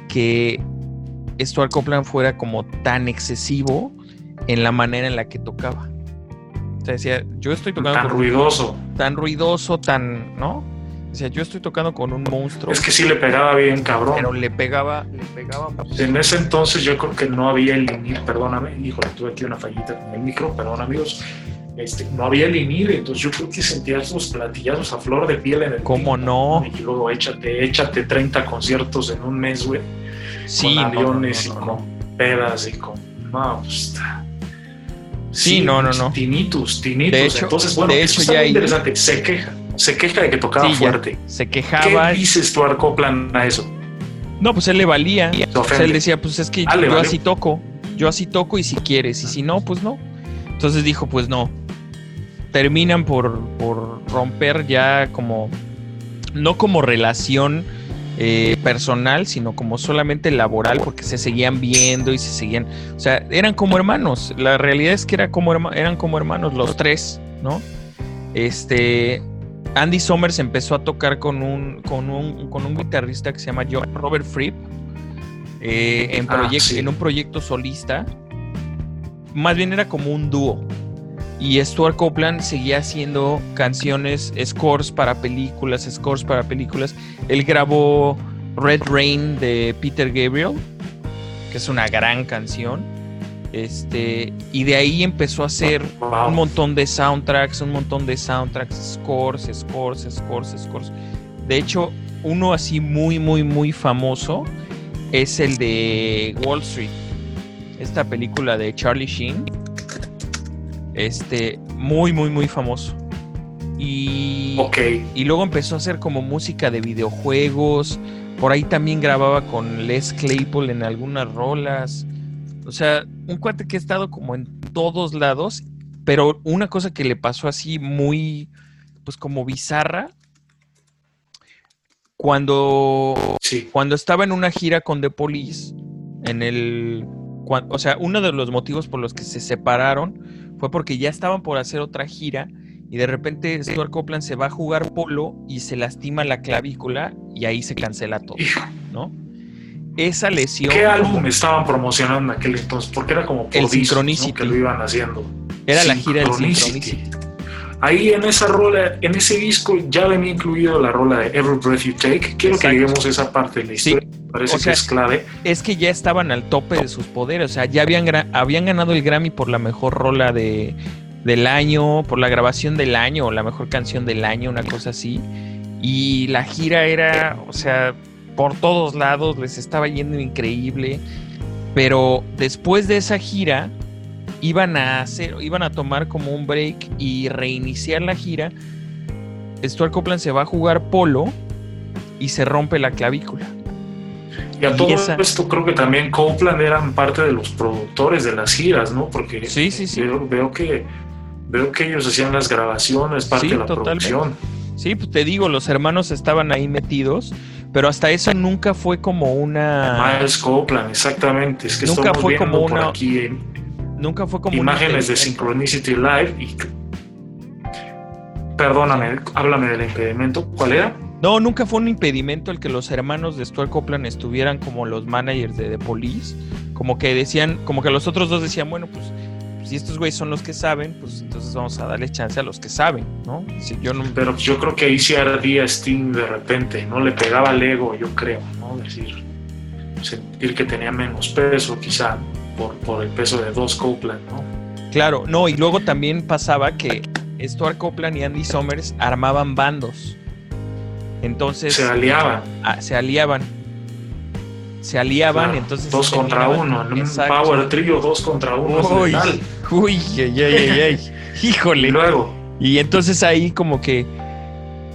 [SPEAKER 2] que Stuart Copeland fuera como tan excesivo en la manera en la que tocaba. O sea, decía, yo estoy tocando
[SPEAKER 1] Tan ruidoso.
[SPEAKER 2] tan ruidoso, tan, ¿no? O sea, yo estoy tocando con un monstruo,
[SPEAKER 1] Es que sí le pegaba bien, cabrón.
[SPEAKER 2] pero le pegaba, le pegaba.
[SPEAKER 1] En ese entonces yo creo que no había el inicio, perdóname, híjole, tuve aquí una fallita con el micro, perdón amigos. este, no había el INIR, entonces yo creo que sentía esos platillazos a flor de piel en el
[SPEAKER 2] ¿Cómo no?
[SPEAKER 1] Y luego échate, échate 30 conciertos en un mes, güey.
[SPEAKER 2] Sí,
[SPEAKER 1] con
[SPEAKER 2] no, no,
[SPEAKER 1] aviones
[SPEAKER 2] no, no,
[SPEAKER 1] y con pedas y con. No, pues.
[SPEAKER 2] Sí, no, no, no.
[SPEAKER 1] Tinitus, tinitus.
[SPEAKER 2] De hecho-
[SPEAKER 1] entonces, bueno,
[SPEAKER 2] de
[SPEAKER 1] eso
[SPEAKER 2] hecho,
[SPEAKER 1] está
[SPEAKER 2] ya
[SPEAKER 1] interesante. Se queja, se queja de que tocaba
[SPEAKER 2] Sí,
[SPEAKER 1] fuerte.
[SPEAKER 2] Se
[SPEAKER 1] ¿Qué
[SPEAKER 2] quejaba.
[SPEAKER 1] dices tú, Arcoplan, a eso?
[SPEAKER 2] No, pues él le valía. O sea, él decía, pues es que
[SPEAKER 1] Ah,
[SPEAKER 2] yo así toco. Yo así toco y si quieres. Y si no, pues no. Entonces dijo, pues no. Terminan por, por romper ya como. No como relación eh, personal, sino como solamente laboral, porque se seguían viendo y se seguían. O sea, eran como hermanos. La realidad es que era como eran como hermanos los tres, ¿no? Este. Andy Summers empezó a tocar con un, con un, con un guitarrista que se llama John Robert Fripp eh, en,
[SPEAKER 1] Ah, sí.
[SPEAKER 2] en un proyecto solista. Más bien era como un dúo. Y Stuart Copeland seguía haciendo canciones, scores para películas, scores para películas. Él grabó Red Rain de Peter Gabriel, que es una gran canción. Este, y de ahí empezó a hacer
[SPEAKER 1] Wow.
[SPEAKER 2] un montón de soundtracks, un montón de soundtracks, scores, scores, scores, scores. De hecho, uno así muy, muy, muy famoso es el de Wall Street. Esta película de Charlie Sheen. Este, muy, muy, muy famoso. Y, y luego empezó a hacer como música de videojuegos. Por ahí también grababa con Les Claypool en algunas rolas. O sea, un cuate que ha estado como en todos lados. Pero una cosa que le pasó así muy, pues como bizarra. Cuando,
[SPEAKER 1] Sí.
[SPEAKER 2] cuando estaba en una gira con The Police, en el... cuan- o sea, uno de los motivos por los que se separaron fue porque ya estaban por hacer otra gira y de repente Stuart Copeland se va a jugar polo y se lastima la clavícula y ahí se cancela todo, ¿no? Esa lesión
[SPEAKER 1] ¿Qué álbum estaban promocionando en aquel entonces? Porque era como por
[SPEAKER 2] El
[SPEAKER 1] discos, ¿no? Que lo iban haciendo.
[SPEAKER 2] era la gira del
[SPEAKER 1] Synchronicity. Ahí en esa rola, en ese disco ya venía incluido la rola de Every Breath You Take. Quiero
[SPEAKER 2] Exacto.
[SPEAKER 1] que lleguemos a esa parte de la
[SPEAKER 2] Sí,
[SPEAKER 1] historia. Parece
[SPEAKER 2] o sea,
[SPEAKER 1] que es clave.
[SPEAKER 2] es que ya estaban al tope de sus poderes, o sea, ya habían, habían ganado el Grammy por la mejor rola de, del año, por la grabación del año, o la mejor canción del año, una cosa así. Y la gira era, o sea, por todos lados, les estaba yendo increíble. Pero después de esa gira, iban a hacer, iban a tomar como un break y reiniciar la gira. Stuart Copeland se va a jugar polo y se rompe la clavícula.
[SPEAKER 1] Y a
[SPEAKER 2] y
[SPEAKER 1] todo
[SPEAKER 2] esa-
[SPEAKER 1] esto creo que también Copeland eran parte de los productores de las giras, ¿no? Porque
[SPEAKER 2] Sí, sí, sí.
[SPEAKER 1] Veo, veo que veo que ellos hacían las grabaciones, parte de la
[SPEAKER 2] totalmente.
[SPEAKER 1] producción.
[SPEAKER 2] Sí, pues te digo, los hermanos estaban ahí metidos, pero hasta eso nunca fue como una.
[SPEAKER 1] Miles Copeland, exactamente. Es que
[SPEAKER 2] Nunca
[SPEAKER 1] estamos
[SPEAKER 2] fue
[SPEAKER 1] viendo
[SPEAKER 2] como
[SPEAKER 1] por
[SPEAKER 2] una-
[SPEAKER 1] aquí en
[SPEAKER 2] Nunca fue como
[SPEAKER 1] imágenes de. Synchronicity Live y perdóname, háblame del impedimento. ¿Cuál era?
[SPEAKER 2] No, nunca fue un impedimento el que los hermanos de Stuart Copeland estuvieran como los managers de The Police. Como que decían, como que los otros dos decían, bueno, pues si estos güeyes son los que saben, pues entonces vamos a darle chance a los que saben, ¿no? Si yo no.
[SPEAKER 1] Pero yo creo que ahí sí ardía Sting de repente, ¿no? Le pegaba al ego, yo creo, ¿no? decir, sentir que tenía menos peso, quizá, por, por el peso de dos Copeland, ¿no?
[SPEAKER 2] Claro, no, y luego también pasaba que Stuart Copeland y Andy Summers armaban bandos. Entonces.
[SPEAKER 1] Se aliaban,
[SPEAKER 2] ah, se aliaban. Se aliaban,
[SPEAKER 1] claro,
[SPEAKER 2] entonces.
[SPEAKER 1] dos contra uno, en un
[SPEAKER 2] Exacto.
[SPEAKER 1] power trio, dos contra uno,
[SPEAKER 2] Uy, uy, ay, ay, ay, ay.
[SPEAKER 1] Y
[SPEAKER 2] Híjole.
[SPEAKER 1] luego,
[SPEAKER 2] Y entonces ahí como que.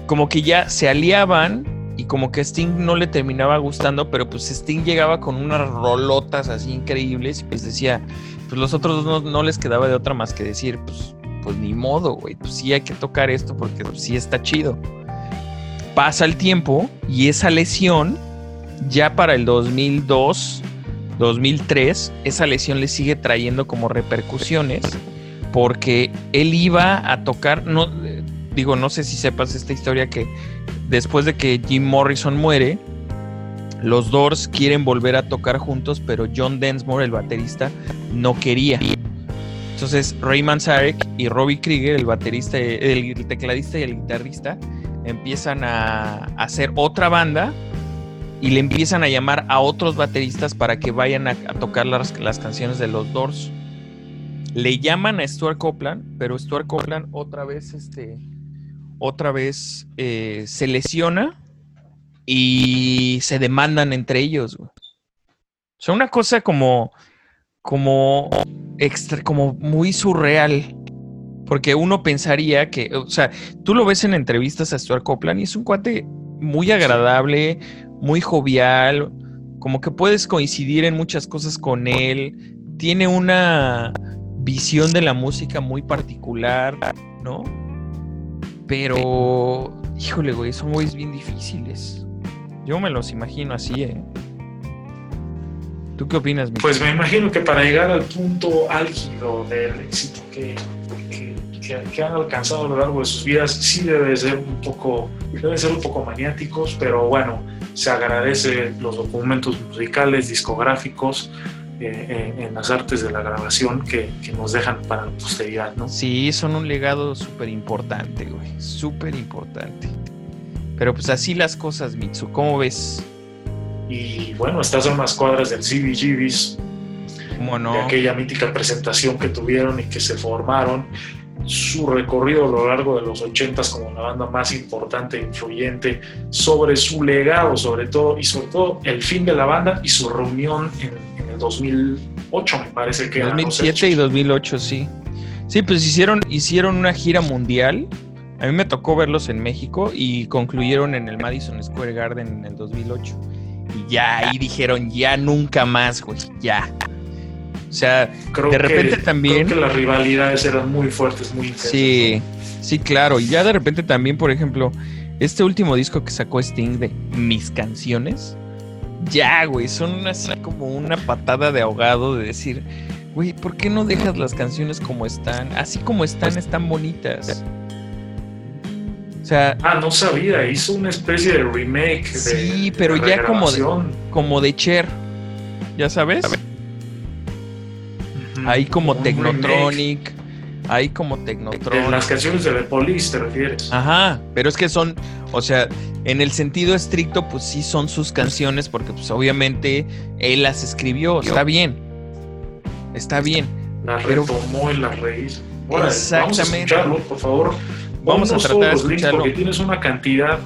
[SPEAKER 2] Como que ya se aliaban. Y como que Sting no le terminaba gustando. Pero pues Sting llegaba con unas rolotas así increíbles. Y pues decía. Pues los otros dos no, no les quedaba de otra más que decir. Pues, pues ni modo, güey. Pues sí hay que tocar esto. Porque pues, sí está chido. Pasa el tiempo. Y esa lesión. Ya para el 2002. 2003. Esa lesión le sigue trayendo como repercusiones porque él iba a tocar, no digo, no sé si sepas esta historia que después de que Jim Morrison muere, los Doors quieren volver a tocar juntos, pero John Densmore, el baterista, no quería. Entonces Ray Manzarek y Robbie Krieger, el baterista, el tecladista y el guitarrista, empiezan a hacer otra banda y le empiezan a llamar a otros bateristas para que vayan a, tocar las, las canciones de los Doors. le llaman a Stuart Copeland, pero Stuart Copeland otra vez, este, otra vez eh, se lesiona y se demandan entre ellos. O sea, una cosa como, como, extra, como muy surreal. Porque uno pensaría que, o sea, tú lo ves en entrevistas a Stuart Copeland y es un cuate muy agradable, muy jovial, como que puedes coincidir en muchas cosas con él. Tiene una visión de la música muy particular, ¿no? Pero, híjole, güey, son güeyes bien difíciles. Yo me los imagino así, ¿eh? ¿Tú qué opinas,
[SPEAKER 1] mi Pues me imagino que para llegar al punto álgido del éxito que, que, han alcanzado a lo largo de sus vidas, sí debe ser un poco, debe ser un poco maniáticos, pero bueno, se agradece los documentos musicales, discográficos, eh, en, las artes de la grabación que, que, nos dejan para la posteridad, ¿no?
[SPEAKER 2] Sí, son un legado súper importante, güey, súper importante. Pero pues así las cosas, Mitsu, ¿cómo ves?
[SPEAKER 1] Y bueno, estas son las cuadras del CBGBs,
[SPEAKER 2] ¿Cómo no?
[SPEAKER 1] de aquella mítica presentación que tuvieron y que se formaron. Su recorrido a lo largo de los 80 como la banda más importante e influyente sobre su legado, sobre todo, y sobre todo el fin de la banda y su reunión en, el 2008, me parece que
[SPEAKER 2] 2007 y 2008, sí. Sí, pues hicieron, hicieron una gira mundial. A mí me tocó verlos en México y concluyeron en el Madison Square Garden en el 2008 y ya ahí dijeron, ya nunca más, güey, ya. O sea, de repente también.
[SPEAKER 1] Creo que las rivalidades eran muy fuertes, muy intensas.
[SPEAKER 2] Sí, sí, claro. Y ya de repente también, por ejemplo, este último disco que sacó Sting de Mis Canciones, ya, güey, son así como una patada de ahogado de decir, güey, ¿por qué no dejas las canciones como están? Así como están, están bonitas
[SPEAKER 1] ah, no sabía, hizo una especie de remake.
[SPEAKER 2] Sí, pero ya como de, como de Cher, ¿ya sabes? Ahí como Technotronic, ahí como Technotronic.
[SPEAKER 1] En las canciones de The Police, ¿te refieres?
[SPEAKER 2] Ajá, pero es que son, o sea, en el sentido estricto, pues sí son sus canciones, porque pues obviamente él las escribió, está bien, está bien.
[SPEAKER 1] Las retomó en la raíz. Exactamente. Vamos a por favor. Vamos a tratar de escucharlo. Porque tienes una cantidad,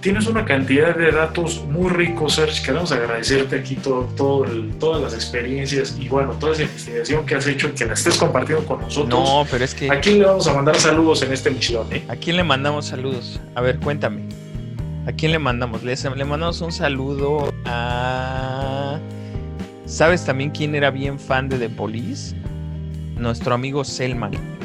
[SPEAKER 1] tienes una cantidad de datos muy ricos, Sergio. Queremos agradecerte aquí todo, todo todas las experiencias y bueno, toda esa investigación que has hecho y que la estés compartiendo con nosotros.
[SPEAKER 2] No, pero es que.
[SPEAKER 1] ¿A quién le vamos a mandar saludos en este misión? Eh?
[SPEAKER 2] ¿A quién le mandamos saludos? A ver, cuéntame. ¿A quién le mandamos? Le, le mandamos un saludo a. ¿Sabes también quién era bien fan de The Police? Nuestro amigo Selman.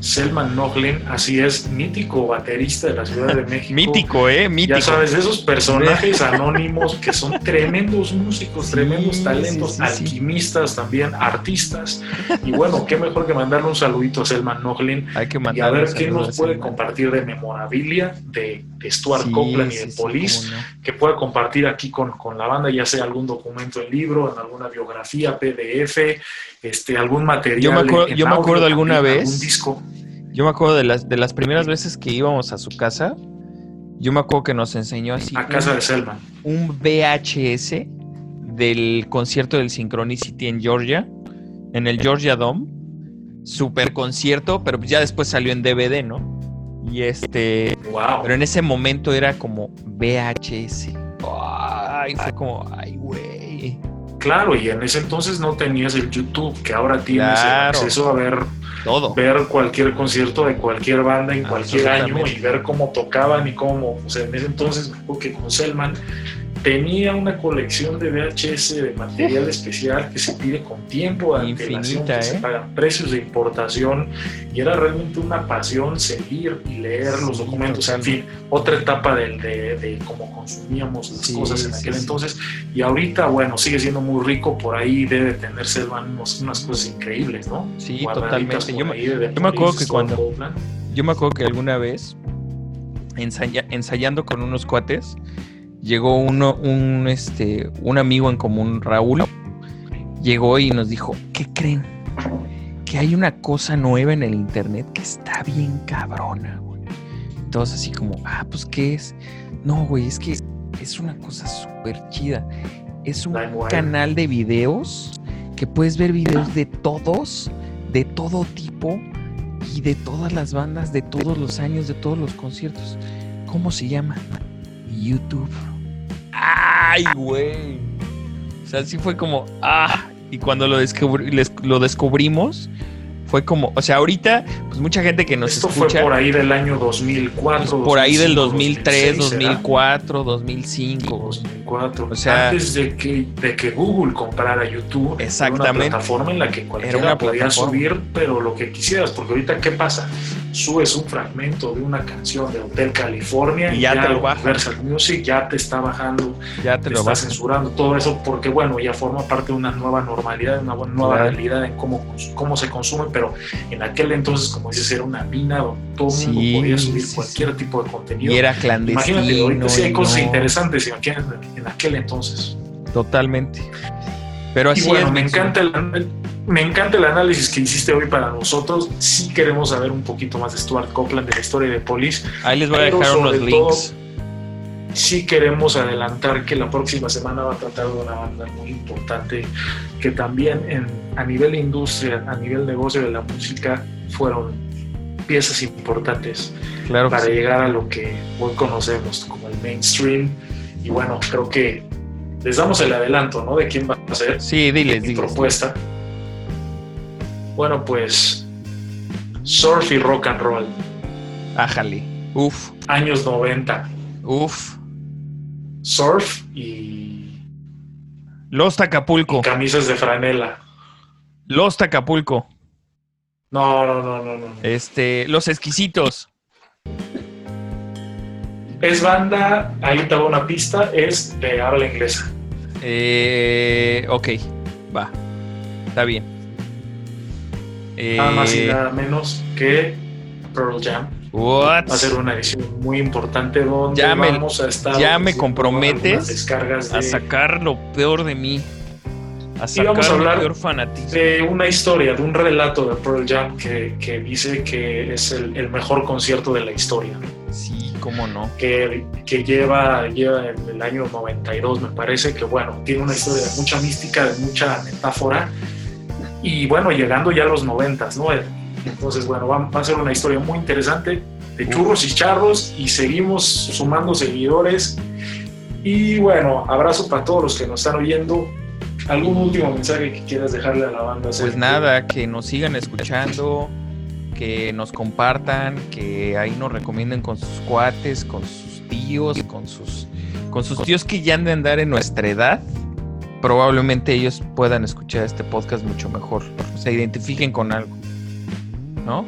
[SPEAKER 1] Selman Noglin, así es, mítico baterista de la Ciudad de México.
[SPEAKER 2] mítico, ¿eh? Mítico.
[SPEAKER 1] Ya sabes, de esos personajes anónimos que son tremendos músicos, tremendos talentos, alquimistas también, artistas. Y bueno, qué mejor que mandarle un saludito a Selman Noglin.
[SPEAKER 2] Hay que
[SPEAKER 1] Y a ver qué nos puede compartir de memorabilia de, Stuart Copeland y de Police, que pueda compartir aquí con, con la banda, ya sea algún documento en libro, en alguna biografía, PDF, este, algún material.
[SPEAKER 2] Yo me acuerdo, yo me acuerdo alguna vez.
[SPEAKER 1] Un disco.
[SPEAKER 2] Yo me acuerdo de las, de las primeras veces que íbamos a su casa. Yo me acuerdo que nos enseñó así.
[SPEAKER 1] A casa de Selma.
[SPEAKER 2] Un VHS del concierto del Synchronicity en Georgia, en el Georgia Dome. Super concierto, pero ya después salió en DVD, ¿no? Y este.
[SPEAKER 1] Wow.
[SPEAKER 2] Pero en ese momento era como VHS. Ay, fue como.
[SPEAKER 1] Claro, y en ese entonces no tenías el YouTube, que ahora tienes acceso a ver todo. Ver cualquier concierto de cualquier banda en cualquier año y ver cómo tocaban y cómo, o sea, en ese entonces, porque con Selman tenía una colección de VHS de material especial que se pide con tiempo de antelación, que se ¿eh? pagan precios de importación y era realmente una pasión seguir y leer los documentos, en fin, otra etapa de, de, cómo consumíamos las cosas en aquel entonces y ahorita, bueno, sigue siendo muy rico, por ahí debe tener unos, unas cosas increíbles, ¿no?
[SPEAKER 2] Sí, totalmente. Yo, me acuerdo que cuando... Yo me acuerdo que alguna vez ensayando con unos cuates, llegó uno, un, este, un amigo en común, Raúl, llegó y nos dijo, ¿qué creen? Que hay una cosa nueva en el internet que está bien cabrona, güey. Todos así como, ah, pues ¿qué es? No, güey, es que es una cosa súper chida. Es un canal de videos que puedes ver videos de todos, de todo tipo y de todas las bandas, de todos los años, de todos los conciertos. ¿Cómo se llama? YouTube. ¡Ay, güey! O sea, sí fue como, ah, y cuando lo, lo descubrimos, fue como, o sea, ahorita, pues mucha gente que nos
[SPEAKER 1] Esto fue por ahí del año 2004.
[SPEAKER 2] por ahí del 2003, 2004, 2005.
[SPEAKER 1] 2004. O sea, antes de que, de que Google comprara YouTube.
[SPEAKER 2] Exactamente.
[SPEAKER 1] Era una plataforma en la que cualquiera podía subir, pero lo que quisieras, porque ahorita, ¿qué pasa? Subes un fragmento de una canción de Hotel California
[SPEAKER 2] y ya, te lo baja.
[SPEAKER 1] Universal Music ya te está bajando,
[SPEAKER 2] ya te, lo
[SPEAKER 1] está censurando todo eso, porque bueno, ya forma parte de una nueva normalidad, de una nueva realidad en cómo, cómo se consume pero en aquel entonces, como dices, era una mina donde todo el mundo podía subir cualquier tipo de contenido.
[SPEAKER 2] Y era clandestino.
[SPEAKER 1] Imagínate, ahorita sí hay cosas interesantes en aquel entonces.
[SPEAKER 2] Totalmente. Pero así
[SPEAKER 1] bueno, me encanta el, me encanta el análisis que hiciste hoy para nosotros. Sí queremos saber un poquito más de Stuart Copeland, de la historia de Police.
[SPEAKER 2] Ahí les voy a dejar unos links
[SPEAKER 1] sí queremos adelantar que la próxima semana va a tratar de una banda muy importante que también en, a nivel industria, a nivel negocio de la música, fueron piezas importantes para llegar a lo que hoy conocemos como el mainstream. Y bueno, creo que les damos el adelanto, ¿no? De quién va a ser.
[SPEAKER 2] Sí, diles,
[SPEAKER 1] mi propuesta. Bueno, pues surf y rock and roll.
[SPEAKER 2] Ájale. Uf.
[SPEAKER 1] Años 90.
[SPEAKER 2] Uf
[SPEAKER 1] surf y.
[SPEAKER 2] Los Acapulco.
[SPEAKER 1] camisas de franela.
[SPEAKER 2] Los Acapulco.
[SPEAKER 1] No, no, no, no, no.
[SPEAKER 2] Este, Los Exquisitos.
[SPEAKER 1] Es banda, ahí te una pista, es de habla inglesa.
[SPEAKER 2] Eh, ok, va. Está bien.
[SPEAKER 1] Nada más y eh, nada menos que Pearl Jam. Va a ser una edición muy importante donde
[SPEAKER 2] ya me,
[SPEAKER 1] vamos a estar.
[SPEAKER 2] Ya me comprometes a sacar lo peor de mí. A sacar
[SPEAKER 1] vamos a hablar
[SPEAKER 2] peor
[SPEAKER 1] de una historia, de un relato de Pearl Jam que, que dice que es el, mejor concierto de la historia.
[SPEAKER 2] Sí, cómo no.
[SPEAKER 1] Que, que lleva, lleva en el año 92, me parece, que bueno, tiene una historia de mucha mística, de mucha metáfora. Y bueno, llegando ya a los 90, ¿no? Entonces, bueno, va, a ser una historia muy interesante de churros y charros y seguimos sumando seguidores. Y bueno, abrazo para todos los que nos están oyendo. ¿Algún último mensaje que quieras dejarle a la banda?
[SPEAKER 2] Pues nada, que nos sigan escuchando, que nos compartan, que ahí nos recomienden con sus cuates, con sus tíos, con sus, con sus tíos que ya han de andar en nuestra edad. Probablemente ellos puedan escuchar este podcast mucho mejor, se identifiquen con algo. ¿No?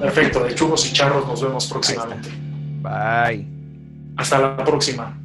[SPEAKER 1] Perfecto, de churros y charros nos vemos próximamente.
[SPEAKER 2] Bye.
[SPEAKER 1] Hasta la próxima.